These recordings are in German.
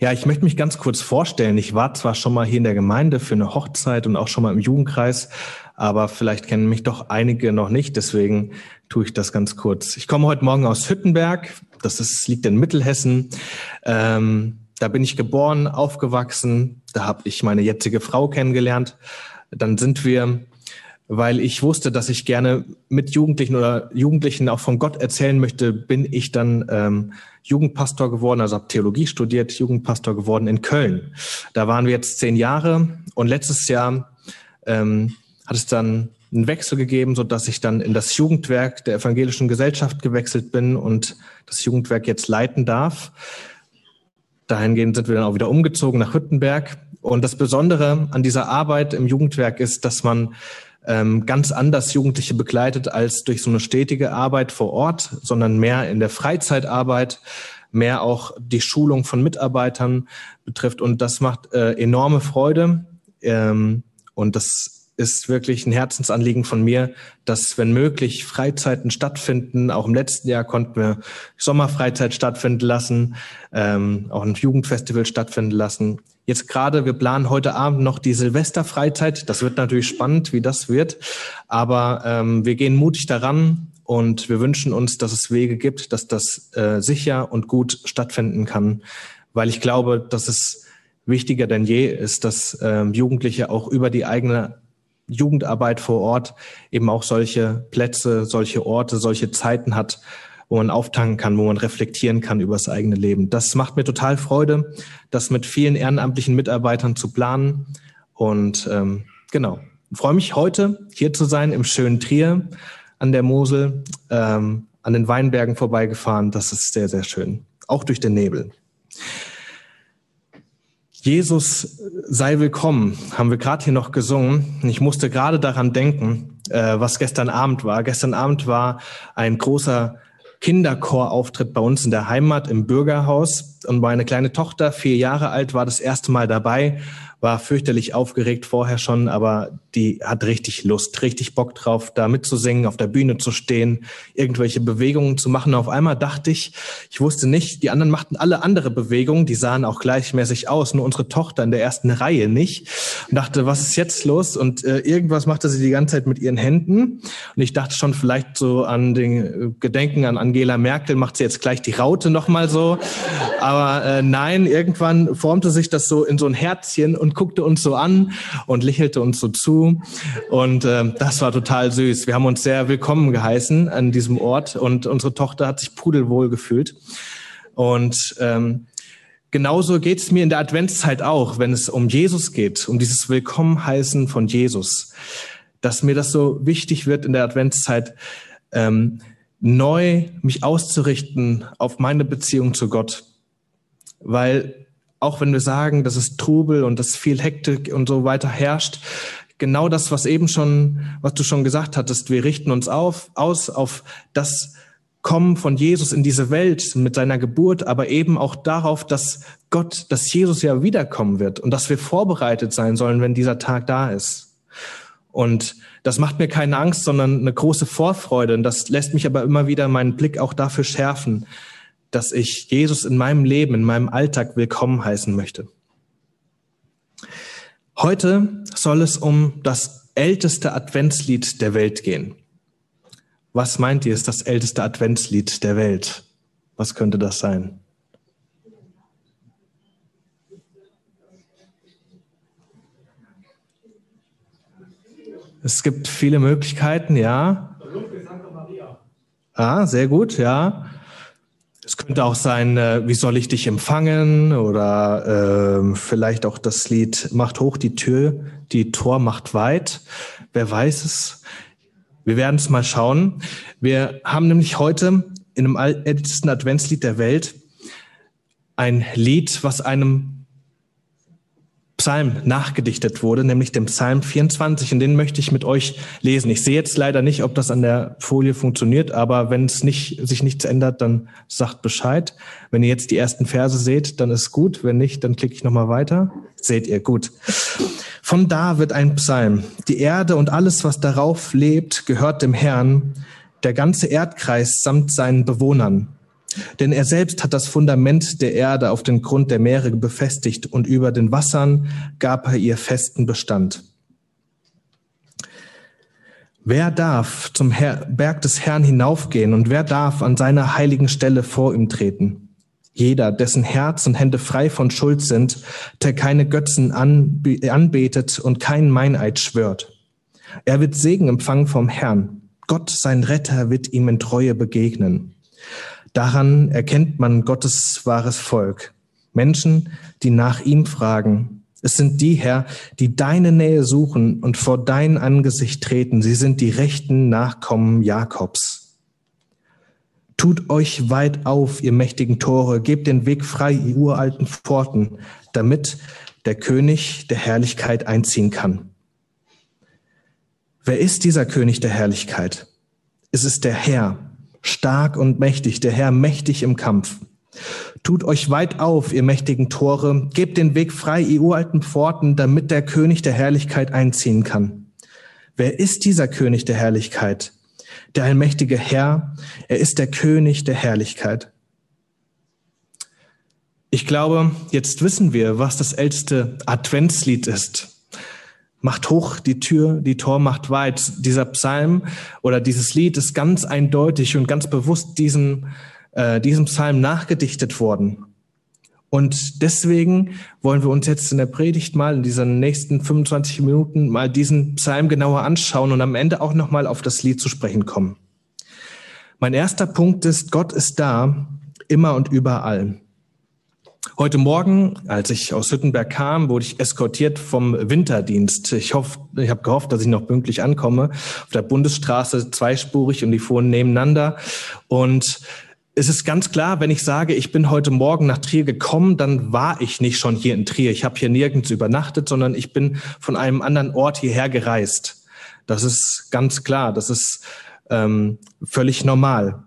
Ja, ich möchte mich ganz kurz vorstellen. Ich war zwar schon mal hier in der Gemeinde für eine Hochzeit und auch schon mal im Jugendkreis, aber vielleicht kennen mich doch einige noch nicht. Deswegen tue ich das ganz kurz. Ich komme heute Morgen aus Hüttenberg. Das ist, liegt in Mittelhessen. Ähm, da bin ich geboren, aufgewachsen. Da habe ich meine jetzige Frau kennengelernt. Dann sind wir weil ich wusste, dass ich gerne mit Jugendlichen oder Jugendlichen auch von Gott erzählen möchte, bin ich dann ähm, Jugendpastor geworden, also habe Theologie studiert, Jugendpastor geworden in Köln. Da waren wir jetzt zehn Jahre und letztes Jahr ähm, hat es dann einen Wechsel gegeben, so dass ich dann in das Jugendwerk der evangelischen Gesellschaft gewechselt bin und das Jugendwerk jetzt leiten darf. Dahingehend sind wir dann auch wieder umgezogen nach Hüttenberg. Und das Besondere an dieser Arbeit im Jugendwerk ist, dass man ähm, ganz anders Jugendliche begleitet als durch so eine stetige Arbeit vor Ort, sondern mehr in der Freizeitarbeit, mehr auch die Schulung von Mitarbeitern betrifft. Und das macht äh, enorme Freude. Ähm, und das ist wirklich ein Herzensanliegen von mir, dass, wenn möglich, Freizeiten stattfinden. Auch im letzten Jahr konnten wir Sommerfreizeit stattfinden lassen, ähm, auch ein Jugendfestival stattfinden lassen. Jetzt gerade, wir planen heute Abend noch die Silvesterfreizeit. Das wird natürlich spannend, wie das wird. Aber ähm, wir gehen mutig daran und wir wünschen uns, dass es Wege gibt, dass das äh, sicher und gut stattfinden kann. Weil ich glaube, dass es wichtiger denn je ist, dass ähm, Jugendliche auch über die eigene Jugendarbeit vor Ort eben auch solche Plätze, solche Orte, solche Zeiten hat, wo man auftanken kann, wo man reflektieren kann über das eigene Leben. Das macht mir total Freude, das mit vielen ehrenamtlichen Mitarbeitern zu planen. Und ähm, genau, ich freue mich heute hier zu sein im schönen Trier an der Mosel, ähm, an den Weinbergen vorbeigefahren. Das ist sehr, sehr schön, auch durch den Nebel. Jesus sei willkommen, haben wir gerade hier noch gesungen. Ich musste gerade daran denken, äh, was gestern Abend war. Gestern Abend war ein großer Kinderchorauftritt bei uns in der Heimat im Bürgerhaus. Und meine kleine Tochter, vier Jahre alt, war das erste Mal dabei war fürchterlich aufgeregt vorher schon, aber die hat richtig Lust, richtig Bock drauf, da mitzusingen, auf der Bühne zu stehen, irgendwelche Bewegungen zu machen. Auf einmal dachte ich, ich wusste nicht, die anderen machten alle andere Bewegungen, die sahen auch gleichmäßig aus, nur unsere Tochter in der ersten Reihe nicht. Und dachte, was ist jetzt los? Und äh, irgendwas machte sie die ganze Zeit mit ihren Händen. Und ich dachte schon vielleicht so an den äh, Gedenken an Angela Merkel, macht sie jetzt gleich die Raute nochmal so. Aber äh, nein, irgendwann formte sich das so in so ein Herzchen und guckte uns so an und lächelte uns so zu. Und äh, das war total süß. Wir haben uns sehr willkommen geheißen an diesem Ort und unsere Tochter hat sich pudelwohl gefühlt. Und ähm, genauso geht es mir in der Adventszeit auch, wenn es um Jesus geht, um dieses Willkommenheißen von Jesus, dass mir das so wichtig wird in der Adventszeit, ähm, neu mich auszurichten auf meine Beziehung zu Gott. Weil auch wenn wir sagen, dass es Trubel und dass viel Hektik und so weiter herrscht, genau das, was eben schon, was du schon gesagt hattest, wir richten uns auf, aus auf das Kommen von Jesus in diese Welt mit seiner Geburt, aber eben auch darauf, dass Gott, dass Jesus ja wiederkommen wird und dass wir vorbereitet sein sollen, wenn dieser Tag da ist. Und das macht mir keine Angst, sondern eine große Vorfreude. Und das lässt mich aber immer wieder meinen Blick auch dafür schärfen, dass ich Jesus in meinem Leben, in meinem Alltag willkommen heißen möchte. Heute soll es um das älteste Adventslied der Welt gehen. Was meint ihr, ist das älteste Adventslied der Welt? Was könnte das sein? Es gibt viele Möglichkeiten, ja. Ah, sehr gut, ja. Es könnte auch sein, äh, wie soll ich dich empfangen oder äh, vielleicht auch das Lied Macht hoch die Tür, die Tor macht weit. Wer weiß es? Wir werden es mal schauen. Wir haben nämlich heute in einem ältesten Adventslied der Welt ein Lied, was einem Psalm nachgedichtet wurde, nämlich dem Psalm 24. Und den möchte ich mit euch lesen. Ich sehe jetzt leider nicht, ob das an der Folie funktioniert, aber wenn es nicht, sich nichts ändert, dann sagt Bescheid. Wenn ihr jetzt die ersten Verse seht, dann ist gut. Wenn nicht, dann klicke ich nochmal weiter. Seht ihr, gut. Von da wird ein Psalm. Die Erde und alles, was darauf lebt, gehört dem Herrn, der ganze Erdkreis samt seinen Bewohnern. Denn er selbst hat das Fundament der Erde auf den Grund der Meere befestigt und über den Wassern gab er ihr festen Bestand. Wer darf zum Berg des Herrn hinaufgehen und wer darf an seiner heiligen Stelle vor ihm treten? Jeder, dessen Herz und Hände frei von Schuld sind, der keine Götzen anbetet und keinen Meineid schwört. Er wird Segen empfangen vom Herrn. Gott, sein Retter, wird ihm in Treue begegnen. Daran erkennt man Gottes wahres Volk. Menschen, die nach ihm fragen. Es sind die, Herr, die deine Nähe suchen und vor dein Angesicht treten. Sie sind die rechten Nachkommen Jakobs. Tut euch weit auf, ihr mächtigen Tore, gebt den Weg frei, ihr uralten Pforten, damit der König der Herrlichkeit einziehen kann. Wer ist dieser König der Herrlichkeit? Es ist der Herr, stark und mächtig, der Herr mächtig im Kampf. Tut euch weit auf, ihr mächtigen Tore, gebt den Weg frei, ihr uralten Pforten, damit der König der Herrlichkeit einziehen kann. Wer ist dieser König der Herrlichkeit? Der allmächtige Herr, er ist der König der Herrlichkeit. Ich glaube, jetzt wissen wir, was das älteste Adventslied ist macht hoch die Tür, die Tor macht weit. Dieser Psalm oder dieses Lied ist ganz eindeutig und ganz bewusst diesem, äh, diesem Psalm nachgedichtet worden. Und deswegen wollen wir uns jetzt in der Predigt mal in diesen nächsten 25 Minuten mal diesen Psalm genauer anschauen und am Ende auch nochmal auf das Lied zu sprechen kommen. Mein erster Punkt ist, Gott ist da, immer und überall. Heute Morgen, als ich aus Hüttenberg kam, wurde ich eskortiert vom Winterdienst. Ich hoffe, ich habe gehofft, dass ich noch pünktlich ankomme. Auf der Bundesstraße zweispurig und die fuhren nebeneinander. Und es ist ganz klar, wenn ich sage, ich bin heute Morgen nach Trier gekommen, dann war ich nicht schon hier in Trier. Ich habe hier nirgends übernachtet, sondern ich bin von einem anderen Ort hierher gereist. Das ist ganz klar, das ist ähm, völlig normal.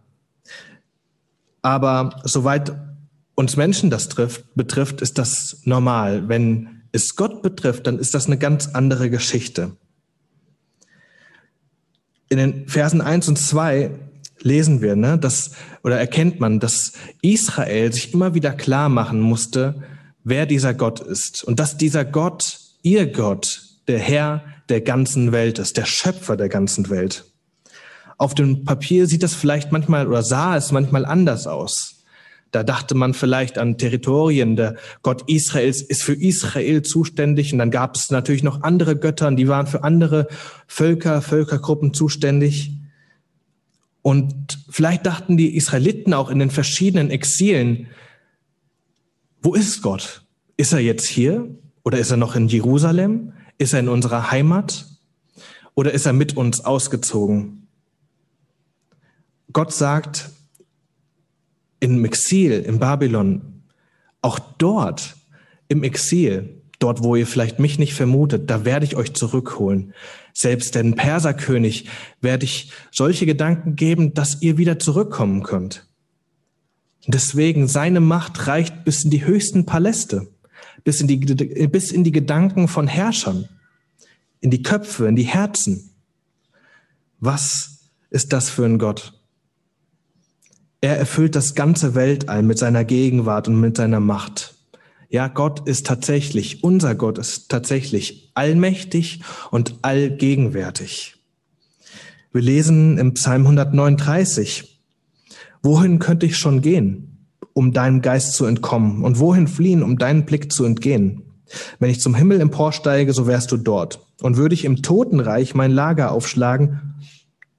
Aber soweit uns Menschen das trifft, betrifft, ist das normal. Wenn es Gott betrifft, dann ist das eine ganz andere Geschichte. In den Versen 1 und 2 lesen wir, ne, dass, oder erkennt man, dass Israel sich immer wieder klar machen musste, wer dieser Gott ist. Und dass dieser Gott, ihr Gott, der Herr der ganzen Welt ist, der Schöpfer der ganzen Welt. Auf dem Papier sieht das vielleicht manchmal oder sah es manchmal anders aus. Da dachte man vielleicht an Territorien. Der Gott Israels ist für Israel zuständig. Und dann gab es natürlich noch andere Götter, die waren für andere Völker, Völkergruppen zuständig. Und vielleicht dachten die Israeliten auch in den verschiedenen Exilen, wo ist Gott? Ist er jetzt hier? Oder ist er noch in Jerusalem? Ist er in unserer Heimat? Oder ist er mit uns ausgezogen? Gott sagt, im Exil, in Babylon, auch dort im Exil, dort wo ihr vielleicht mich nicht vermutet, da werde ich euch zurückholen. Selbst den Perserkönig werde ich solche Gedanken geben, dass ihr wieder zurückkommen könnt. deswegen, seine Macht reicht bis in die höchsten Paläste, bis in die, bis in die Gedanken von Herrschern, in die Köpfe, in die Herzen. Was ist das für ein Gott? Er erfüllt das ganze Weltall mit seiner Gegenwart und mit seiner Macht. Ja, Gott ist tatsächlich, unser Gott ist tatsächlich allmächtig und allgegenwärtig. Wir lesen im Psalm 139, wohin könnte ich schon gehen, um deinem Geist zu entkommen und wohin fliehen, um deinen Blick zu entgehen? Wenn ich zum Himmel emporsteige, so wärst du dort. Und würde ich im Totenreich mein Lager aufschlagen,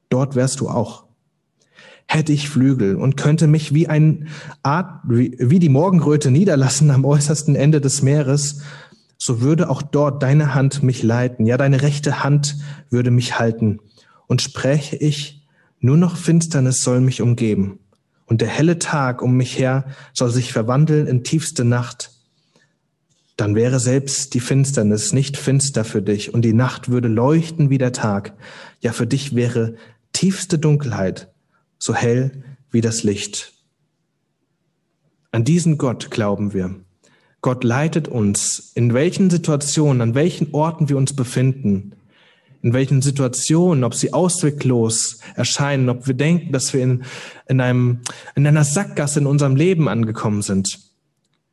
dort wärst du auch hätte ich Flügel und könnte mich wie ein Art, wie die Morgenröte niederlassen am äußersten Ende des Meeres, so würde auch dort deine Hand mich leiten, ja, deine rechte Hand würde mich halten. Und spräche ich, nur noch Finsternis soll mich umgeben, und der helle Tag um mich her soll sich verwandeln in tiefste Nacht, dann wäre selbst die Finsternis nicht finster für dich, und die Nacht würde leuchten wie der Tag. Ja, für dich wäre tiefste Dunkelheit so hell wie das Licht. An diesen Gott glauben wir. Gott leitet uns, in welchen Situationen, an welchen Orten wir uns befinden, in welchen Situationen, ob sie ausweglos erscheinen, ob wir denken, dass wir in, in, einem, in einer Sackgasse in unserem Leben angekommen sind.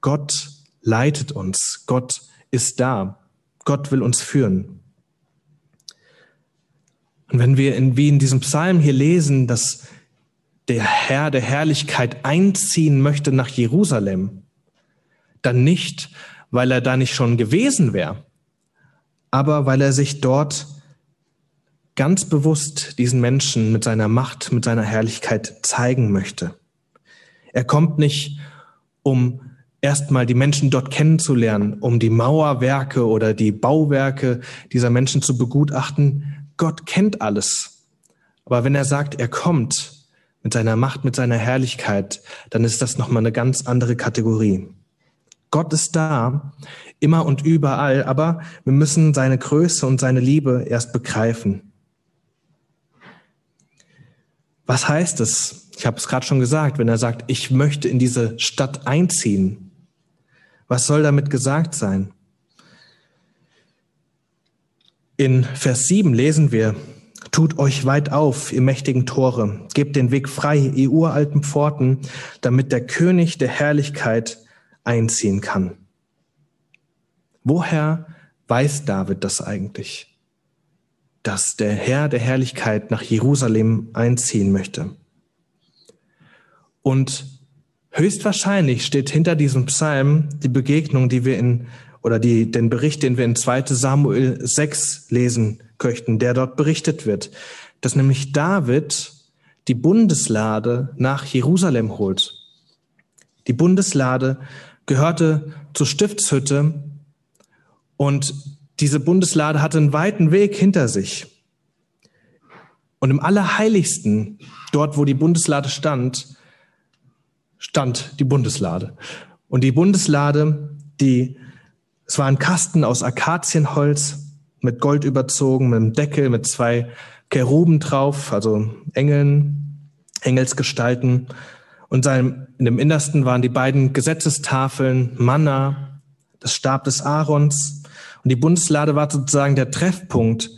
Gott leitet uns. Gott ist da. Gott will uns führen. Und wenn wir in, wie in diesem Psalm hier lesen, dass der Herr der Herrlichkeit einziehen möchte nach Jerusalem, dann nicht, weil er da nicht schon gewesen wäre, aber weil er sich dort ganz bewusst diesen Menschen mit seiner Macht, mit seiner Herrlichkeit zeigen möchte. Er kommt nicht, um erstmal die Menschen dort kennenzulernen, um die Mauerwerke oder die Bauwerke dieser Menschen zu begutachten. Gott kennt alles. Aber wenn er sagt, er kommt mit seiner Macht, mit seiner Herrlichkeit, dann ist das nochmal eine ganz andere Kategorie. Gott ist da, immer und überall, aber wir müssen seine Größe und seine Liebe erst begreifen. Was heißt es? Ich habe es gerade schon gesagt, wenn er sagt, ich möchte in diese Stadt einziehen. Was soll damit gesagt sein? In Vers 7 lesen wir, Tut euch weit auf, ihr mächtigen Tore, gebt den Weg frei, ihr uralten Pforten, damit der König der Herrlichkeit einziehen kann. Woher weiß David das eigentlich? Dass der Herr der Herrlichkeit nach Jerusalem einziehen möchte. Und höchstwahrscheinlich steht hinter diesem Psalm die Begegnung, die wir in, oder die, den Bericht, den wir in 2 Samuel 6 lesen möchten, der dort berichtet wird, dass nämlich David die Bundeslade nach Jerusalem holt. Die Bundeslade gehörte zur Stiftshütte und diese Bundeslade hatte einen weiten Weg hinter sich. Und im Allerheiligsten, dort wo die Bundeslade stand, stand die Bundeslade. Und die Bundeslade, die, es war ein Kasten aus Akazienholz, mit Gold überzogen, mit einem Deckel, mit zwei Keruben drauf, also Engeln, Engelsgestalten. Und in dem Innersten waren die beiden Gesetzestafeln, Manna, das Stab des Aarons. Und die Bundeslade war sozusagen der Treffpunkt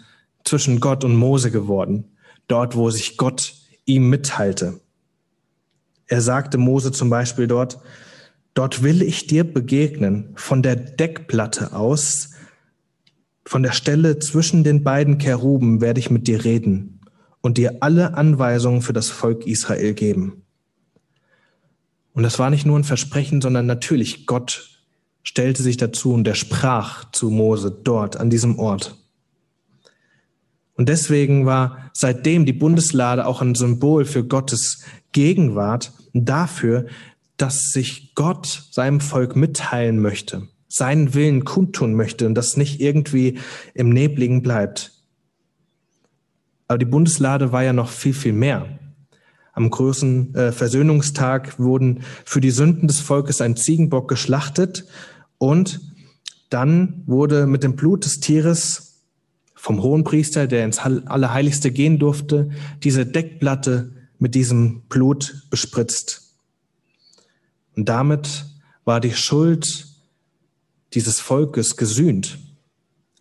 zwischen Gott und Mose geworden, dort, wo sich Gott ihm mitteilte. Er sagte Mose zum Beispiel dort, dort will ich dir begegnen, von der Deckplatte aus, von der Stelle zwischen den beiden Keruben werde ich mit dir reden und dir alle Anweisungen für das Volk Israel geben. Und das war nicht nur ein Versprechen, sondern natürlich Gott stellte sich dazu und er sprach zu Mose dort an diesem Ort. Und deswegen war seitdem die Bundeslade auch ein Symbol für Gottes Gegenwart dafür, dass sich Gott seinem Volk mitteilen möchte, seinen Willen kundtun möchte und das nicht irgendwie im Nebligen bleibt. Aber die Bundeslade war ja noch viel, viel mehr. Am großen äh, Versöhnungstag wurden für die Sünden des Volkes ein Ziegenbock geschlachtet und dann wurde mit dem Blut des Tieres vom Hohenpriester, der ins Allerheiligste gehen durfte, diese Deckplatte mit diesem Blut bespritzt. Und damit war die Schuld dieses Volkes gesühnt.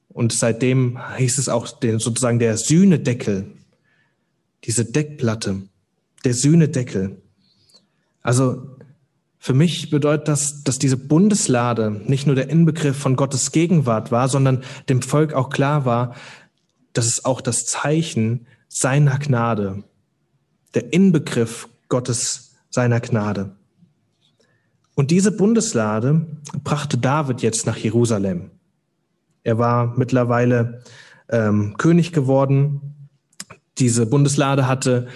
Und seitdem hieß es auch den, sozusagen der Sühnedeckel, diese Deckplatte der Sühnedeckel. Also für mich bedeutet das, dass diese Bundeslade nicht nur der Inbegriff von Gottes Gegenwart war, sondern dem Volk auch klar war, dass es auch das Zeichen seiner Gnade, der Inbegriff Gottes seiner Gnade. Und diese Bundeslade brachte David jetzt nach Jerusalem. Er war mittlerweile ähm, König geworden. Diese Bundeslade hatte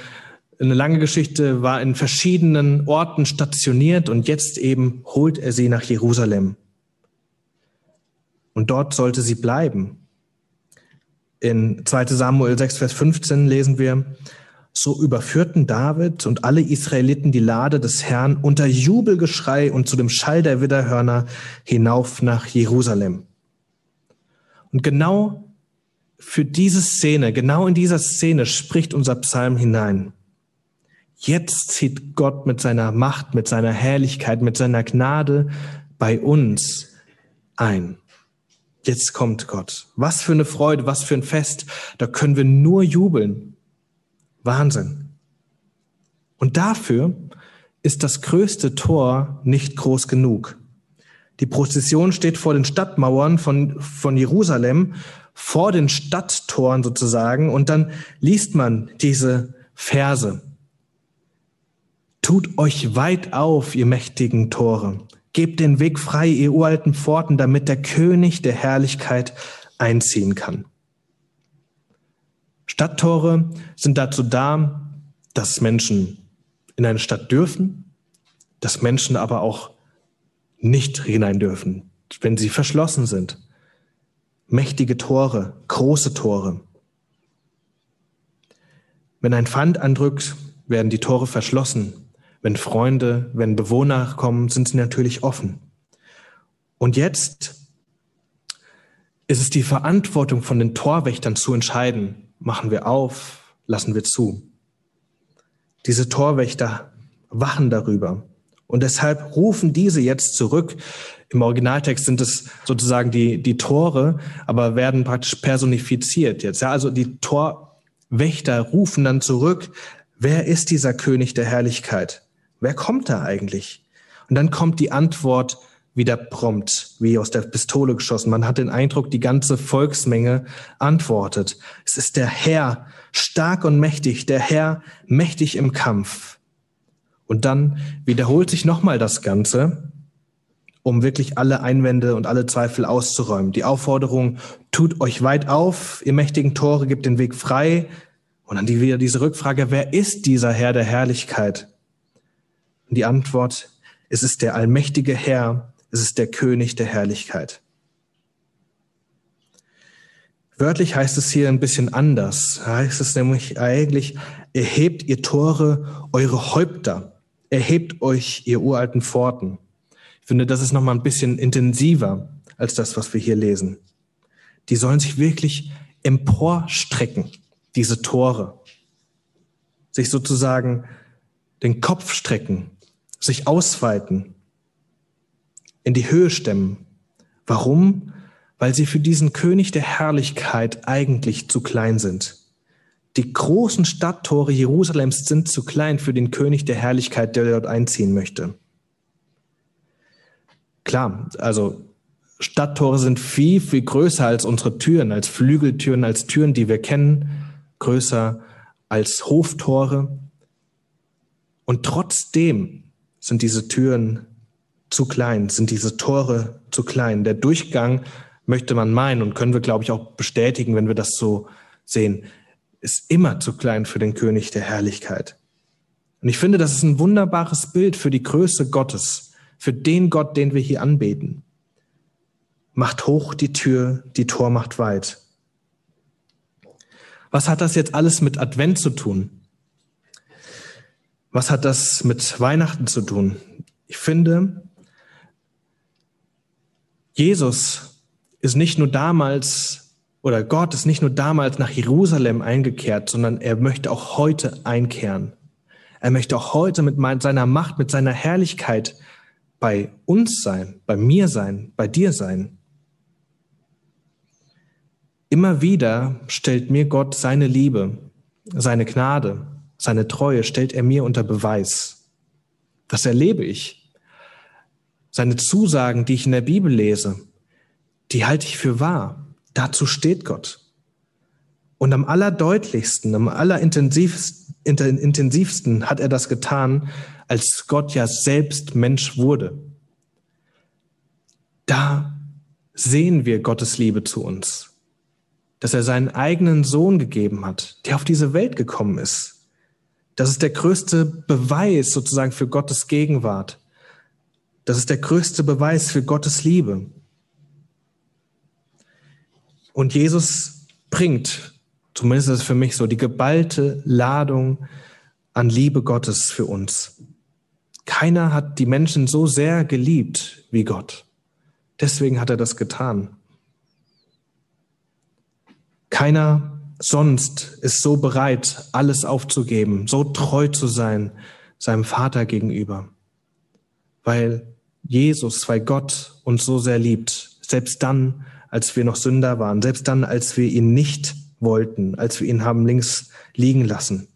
eine lange Geschichte, war in verschiedenen Orten stationiert und jetzt eben holt er sie nach Jerusalem. Und dort sollte sie bleiben. In 2 Samuel 6, Vers 15 lesen wir, so überführten David und alle Israeliten die Lade des Herrn unter Jubelgeschrei und zu dem Schall der Widderhörner hinauf nach Jerusalem. Und genau für diese Szene, genau in dieser Szene spricht unser Psalm hinein. Jetzt zieht Gott mit seiner Macht, mit seiner Herrlichkeit, mit seiner Gnade bei uns ein. Jetzt kommt Gott. Was für eine Freude, was für ein Fest. Da können wir nur jubeln. Wahnsinn. Und dafür ist das größte Tor nicht groß genug. Die Prozession steht vor den Stadtmauern von, von Jerusalem, vor den Stadttoren sozusagen, und dann liest man diese Verse. Tut euch weit auf, ihr mächtigen Tore. Gebt den Weg frei, ihr uralten Pforten, damit der König der Herrlichkeit einziehen kann. Stadttore sind dazu da, dass Menschen in eine Stadt dürfen, dass Menschen aber auch nicht hinein dürfen, wenn sie verschlossen sind. Mächtige Tore, große Tore. Wenn ein Pfand andrückt, werden die Tore verschlossen. Wenn Freunde, wenn Bewohner kommen, sind sie natürlich offen. Und jetzt ist es die Verantwortung von den Torwächtern zu entscheiden, machen wir auf, lassen wir zu. Diese Torwächter wachen darüber. Und deshalb rufen diese jetzt zurück. Im Originaltext sind es sozusagen die, die Tore, aber werden praktisch personifiziert jetzt. Ja, also die Torwächter rufen dann zurück. Wer ist dieser König der Herrlichkeit? Wer kommt da eigentlich? Und dann kommt die Antwort wieder prompt, wie aus der Pistole geschossen. Man hat den Eindruck, die ganze Volksmenge antwortet. Es ist der Herr, stark und mächtig, der Herr, mächtig im Kampf. Und dann wiederholt sich nochmal das Ganze, um wirklich alle Einwände und alle Zweifel auszuräumen. Die Aufforderung, tut euch weit auf, ihr mächtigen Tore, gebt den Weg frei. Und dann wieder diese Rückfrage, wer ist dieser Herr der Herrlichkeit? Und die Antwort, es ist der allmächtige Herr, es ist der König der Herrlichkeit. Wörtlich heißt es hier ein bisschen anders. Heißt es nämlich eigentlich, erhebt ihr Tore, eure Häupter, erhebt euch ihr uralten Pforten. Ich finde, das ist nochmal ein bisschen intensiver als das, was wir hier lesen. Die sollen sich wirklich emporstrecken, diese Tore. Sich sozusagen den Kopf strecken, sich ausweiten, in die Höhe stemmen. Warum? Weil sie für diesen König der Herrlichkeit eigentlich zu klein sind. Die großen Stadttore Jerusalems sind zu klein für den König der Herrlichkeit, der dort einziehen möchte. Klar, also Stadttore sind viel, viel größer als unsere Türen, als Flügeltüren, als Türen, die wir kennen, größer als Hoftore. Und trotzdem sind diese Türen zu klein, sind diese Tore zu klein. Der Durchgang möchte man meinen und können wir, glaube ich, auch bestätigen, wenn wir das so sehen, ist immer zu klein für den König der Herrlichkeit. Und ich finde, das ist ein wunderbares Bild für die Größe Gottes, für den Gott, den wir hier anbeten. Macht hoch die Tür, die Tor macht weit. Was hat das jetzt alles mit Advent zu tun? Was hat das mit Weihnachten zu tun? Ich finde, Jesus ist nicht nur damals oder Gott ist nicht nur damals nach Jerusalem eingekehrt, sondern er möchte auch heute einkehren. Er möchte auch heute mit seiner Macht, mit seiner Herrlichkeit bei uns sein, bei mir sein, bei dir sein. Immer wieder stellt mir Gott seine Liebe, seine Gnade, seine Treue stellt er mir unter Beweis. Das erlebe ich. Seine Zusagen, die ich in der Bibel lese, die halte ich für wahr. Dazu steht Gott. Und am allerdeutlichsten, am allerintensivsten hat er das getan, als Gott ja selbst Mensch wurde. Da sehen wir Gottes Liebe zu uns, dass er seinen eigenen Sohn gegeben hat, der auf diese Welt gekommen ist, das ist der größte Beweis sozusagen für Gottes Gegenwart. Das ist der größte Beweis für Gottes Liebe. Und Jesus bringt, zumindest ist es für mich so, die geballte Ladung an Liebe Gottes für uns. Keiner hat die Menschen so sehr geliebt wie Gott. Deswegen hat er das getan. Keiner sonst ist so bereit, alles aufzugeben, so treu zu sein seinem Vater gegenüber. Weil Jesus, weil Gott uns so sehr liebt, selbst dann, als wir noch Sünder waren, selbst dann, als wir ihn nicht wollten, als wir ihn haben links liegen lassen.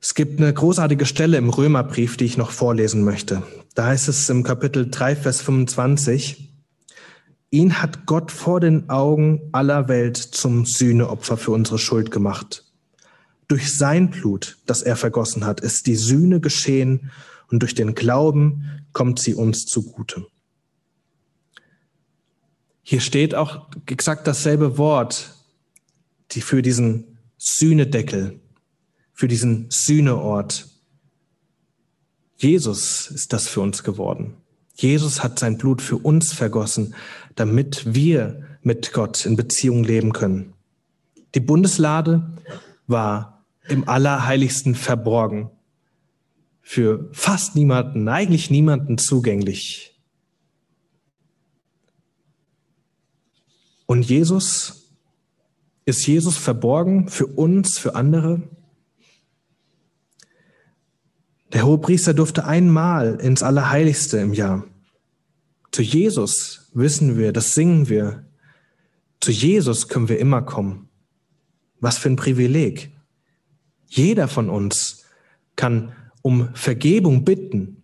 Es gibt eine großartige Stelle im Römerbrief, die ich noch vorlesen möchte. Da heißt es im Kapitel 3, Vers 25, ihn hat Gott vor den Augen aller Welt zum Sühneopfer für unsere Schuld gemacht. Durch sein Blut, das er vergossen hat, ist die Sühne geschehen und durch den Glauben kommt sie uns zugute. Hier steht auch exakt dasselbe Wort, die für diesen Sühnedeckel, für diesen Sühneort. Jesus ist das für uns geworden. Jesus hat sein Blut für uns vergossen, damit wir mit Gott in Beziehung leben können. Die Bundeslade war im Allerheiligsten verborgen, für fast niemanden, eigentlich niemanden zugänglich. Und Jesus, ist Jesus verborgen für uns, für andere? Der Hohepriester durfte einmal ins Allerheiligste im Jahr. Zu Jesus wissen wir, das singen wir. Zu Jesus können wir immer kommen. Was für ein Privileg. Jeder von uns kann um Vergebung bitten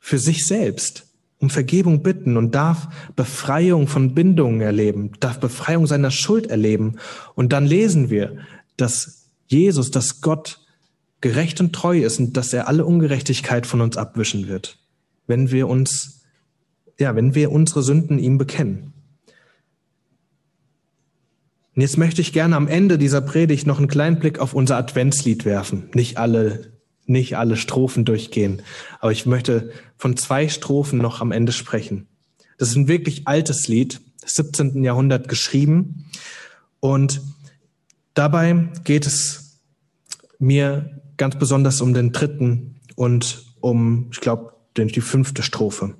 für sich selbst um Vergebung bitten und darf Befreiung von Bindungen erleben, darf Befreiung seiner Schuld erleben. Und dann lesen wir, dass Jesus, dass Gott gerecht und treu ist und dass er alle Ungerechtigkeit von uns abwischen wird, wenn wir uns, ja, wenn wir unsere Sünden ihm bekennen. Und jetzt möchte ich gerne am Ende dieser Predigt noch einen kleinen Blick auf unser Adventslied werfen. Nicht alle nicht alle Strophen durchgehen, aber ich möchte von zwei Strophen noch am Ende sprechen. Das ist ein wirklich altes Lied, 17. Jahrhundert geschrieben und dabei geht es mir ganz besonders um den dritten und um, ich glaube, die fünfte Strophe.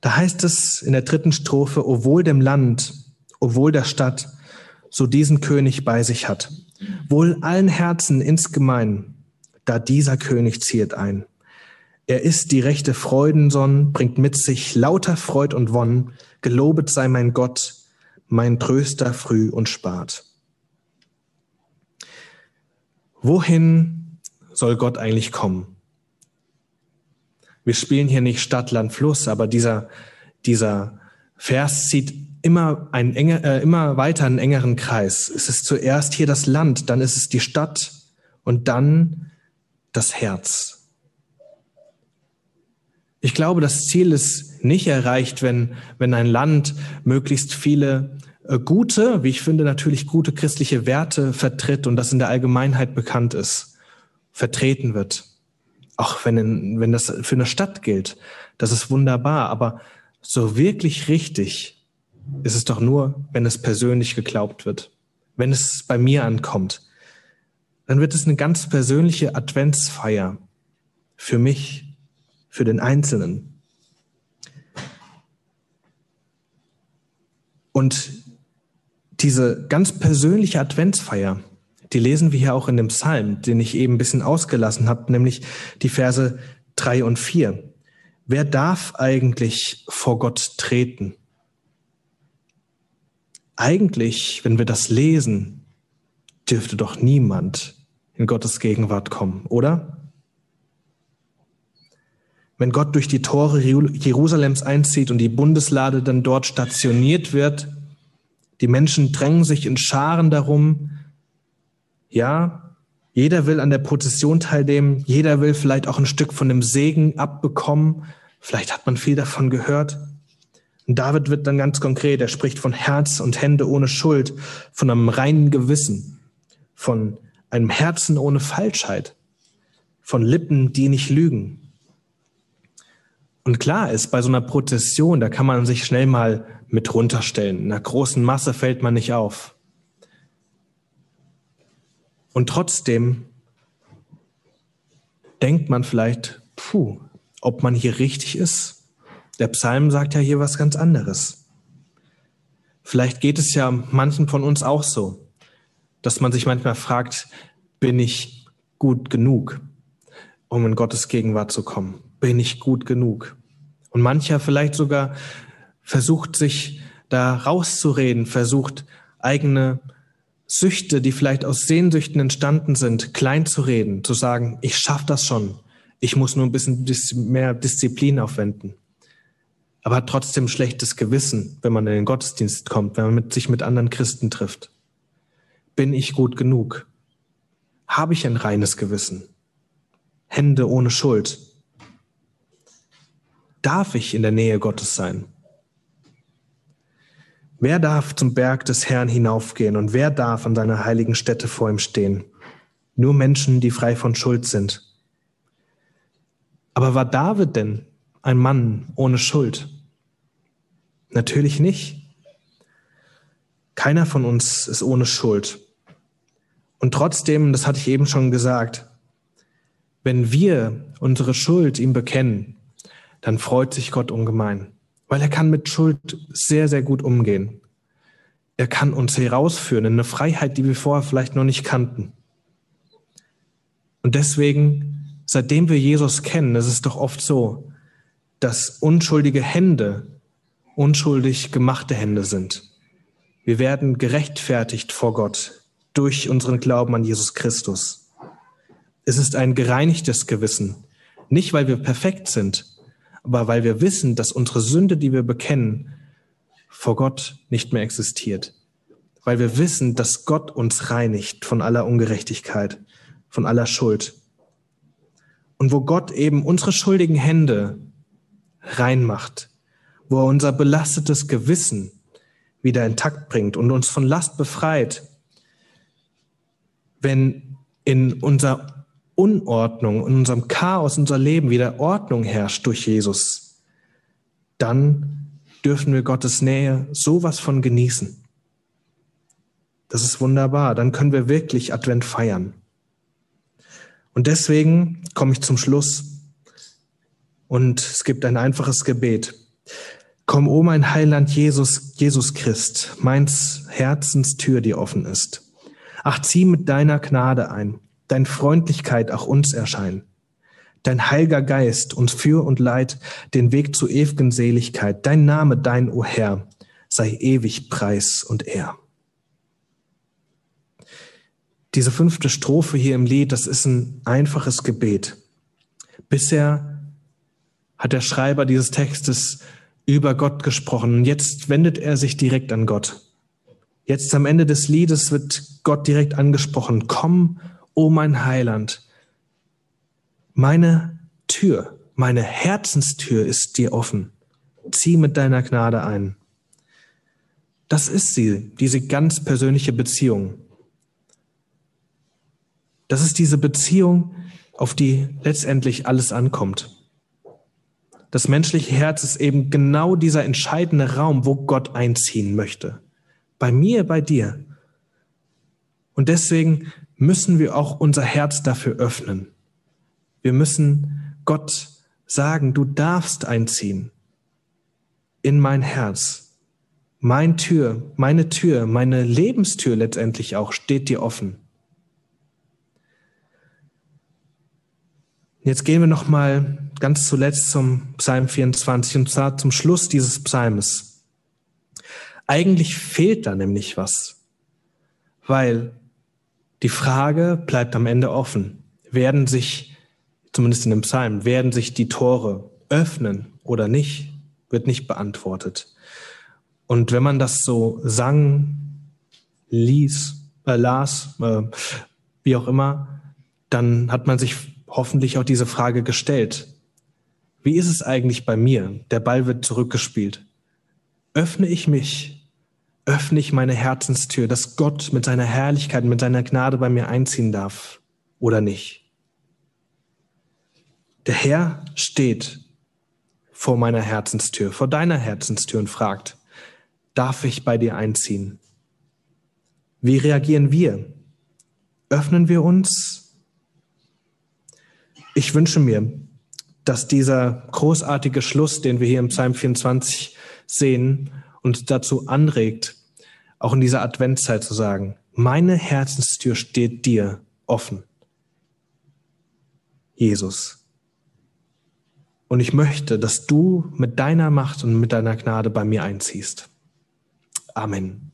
Da heißt es in der dritten Strophe, o wohl dem Land, o wohl der Stadt, so diesen König bei sich hat. Wohl allen Herzen insgemein, da dieser König ziehet ein. Er ist die rechte Freudensonn, bringt mit sich lauter Freud und Wonn. Gelobet sei mein Gott, mein Tröster früh und spart. Wohin soll Gott eigentlich kommen? Wir spielen hier nicht Stadt, Land, Fluss, aber dieser, dieser Vers zieht immer, einen enger, äh, immer weiter einen engeren Kreis. Es ist zuerst hier das Land, dann ist es die Stadt und dann das Herz. Ich glaube, das Ziel ist nicht erreicht, wenn, wenn ein Land möglichst viele äh, gute, wie ich finde, natürlich gute christliche Werte vertritt und das in der Allgemeinheit bekannt ist, vertreten wird. Auch wenn, in, wenn das für eine Stadt gilt, das ist wunderbar, aber so wirklich richtig ist es doch nur, wenn es persönlich geglaubt wird, wenn es bei mir ankommt, dann wird es eine ganz persönliche Adventsfeier für mich, für den Einzelnen. Und diese ganz persönliche Adventsfeier, die lesen wir hier auch in dem Psalm, den ich eben ein bisschen ausgelassen habe, nämlich die Verse drei und vier. Wer darf eigentlich vor Gott treten? Eigentlich, wenn wir das lesen, dürfte doch niemand in Gottes Gegenwart kommen, oder? Wenn Gott durch die Tore Jerusalems einzieht und die Bundeslade dann dort stationiert wird, die Menschen drängen sich in Scharen darum, ja, jeder will an der Prozession teilnehmen, jeder will vielleicht auch ein Stück von dem Segen abbekommen, vielleicht hat man viel davon gehört. Und David wird dann ganz konkret, er spricht von Herz und Hände ohne Schuld, von einem reinen Gewissen, von einem Herzen ohne Falschheit, von Lippen, die nicht lügen. Und klar ist, bei so einer Prozession, da kann man sich schnell mal mit runterstellen. In einer großen Masse fällt man nicht auf. Und trotzdem denkt man vielleicht, puh, ob man hier richtig ist. Der Psalm sagt ja hier was ganz anderes. Vielleicht geht es ja manchen von uns auch so dass man sich manchmal fragt, bin ich gut genug, um in Gottes Gegenwart zu kommen? Bin ich gut genug? Und mancher vielleicht sogar versucht sich da rauszureden, versucht eigene Süchte, die vielleicht aus Sehnsüchten entstanden sind, klein zu reden, zu sagen, ich schaffe das schon, ich muss nur ein bisschen mehr Disziplin aufwenden. Aber hat trotzdem schlechtes Gewissen, wenn man in den Gottesdienst kommt, wenn man mit, sich mit anderen Christen trifft. Bin ich gut genug? Habe ich ein reines Gewissen? Hände ohne Schuld? Darf ich in der Nähe Gottes sein? Wer darf zum Berg des Herrn hinaufgehen und wer darf an seiner heiligen Stätte vor ihm stehen? Nur Menschen, die frei von Schuld sind. Aber war David denn ein Mann ohne Schuld? Natürlich nicht. Keiner von uns ist ohne Schuld. Und trotzdem, das hatte ich eben schon gesagt, wenn wir unsere Schuld ihm bekennen, dann freut sich Gott ungemein, weil er kann mit Schuld sehr, sehr gut umgehen. Er kann uns herausführen in eine Freiheit, die wir vorher vielleicht noch nicht kannten. Und deswegen, seitdem wir Jesus kennen, ist es doch oft so, dass unschuldige Hände unschuldig gemachte Hände sind. Wir werden gerechtfertigt vor Gott durch unseren Glauben an Jesus Christus. Es ist ein gereinigtes Gewissen, nicht weil wir perfekt sind, aber weil wir wissen, dass unsere Sünde, die wir bekennen, vor Gott nicht mehr existiert. Weil wir wissen, dass Gott uns reinigt von aller Ungerechtigkeit, von aller Schuld. Und wo Gott eben unsere schuldigen Hände reinmacht, wo er unser belastetes Gewissen wieder intakt bringt und uns von Last befreit, wenn in unserer Unordnung, in unserem Chaos, in unser Leben wieder Ordnung herrscht durch Jesus, dann dürfen wir Gottes Nähe sowas von genießen. Das ist wunderbar. Dann können wir wirklich Advent feiern. Und deswegen komme ich zum Schluss und es gibt ein einfaches Gebet. Komm, o mein Heiland Jesus, Jesus Christ, meins Herzens Tür, die offen ist. Ach, zieh mit deiner Gnade ein, dein Freundlichkeit auch uns erscheinen. Dein heiliger Geist uns für und leid den Weg zu ewigen Seligkeit. Dein Name, dein O Herr, sei ewig Preis und Ehr. Diese fünfte Strophe hier im Lied, das ist ein einfaches Gebet. Bisher hat der Schreiber dieses Textes über Gott gesprochen. Und jetzt wendet er sich direkt an Gott. Jetzt am Ende des Liedes wird Gott direkt angesprochen. Komm, o oh mein Heiland. Meine Tür, meine Herzenstür ist dir offen. Zieh mit deiner Gnade ein. Das ist sie, diese ganz persönliche Beziehung. Das ist diese Beziehung, auf die letztendlich alles ankommt. Das menschliche Herz ist eben genau dieser entscheidende Raum, wo Gott einziehen möchte. Bei mir, bei dir. Und deswegen müssen wir auch unser Herz dafür öffnen. Wir müssen Gott sagen, du darfst einziehen in mein Herz. Mein Tür, meine Tür, meine Lebenstür letztendlich auch steht dir offen. Jetzt gehen wir noch mal ganz zuletzt zum Psalm 24 und zwar zum Schluss dieses Psalmes. Eigentlich fehlt da nämlich was, weil die Frage bleibt am Ende offen. Werden sich, zumindest in dem Psalm, werden sich die Tore öffnen oder nicht? Wird nicht beantwortet. Und wenn man das so sang, ließ, äh, las, äh, wie auch immer, dann hat man sich hoffentlich auch diese Frage gestellt. Wie ist es eigentlich bei mir? Der Ball wird zurückgespielt. Öffne ich mich? Öffne ich meine Herzenstür, dass Gott mit seiner Herrlichkeit, mit seiner Gnade bei mir einziehen darf oder nicht? Der Herr steht vor meiner Herzenstür, vor deiner Herzenstür und fragt, darf ich bei dir einziehen? Wie reagieren wir? Öffnen wir uns ich wünsche mir, dass dieser großartige Schluss, den wir hier im Psalm 24 sehen, uns dazu anregt, auch in dieser Adventszeit zu sagen, meine Herzenstür steht dir offen. Jesus. Und ich möchte, dass du mit deiner Macht und mit deiner Gnade bei mir einziehst. Amen.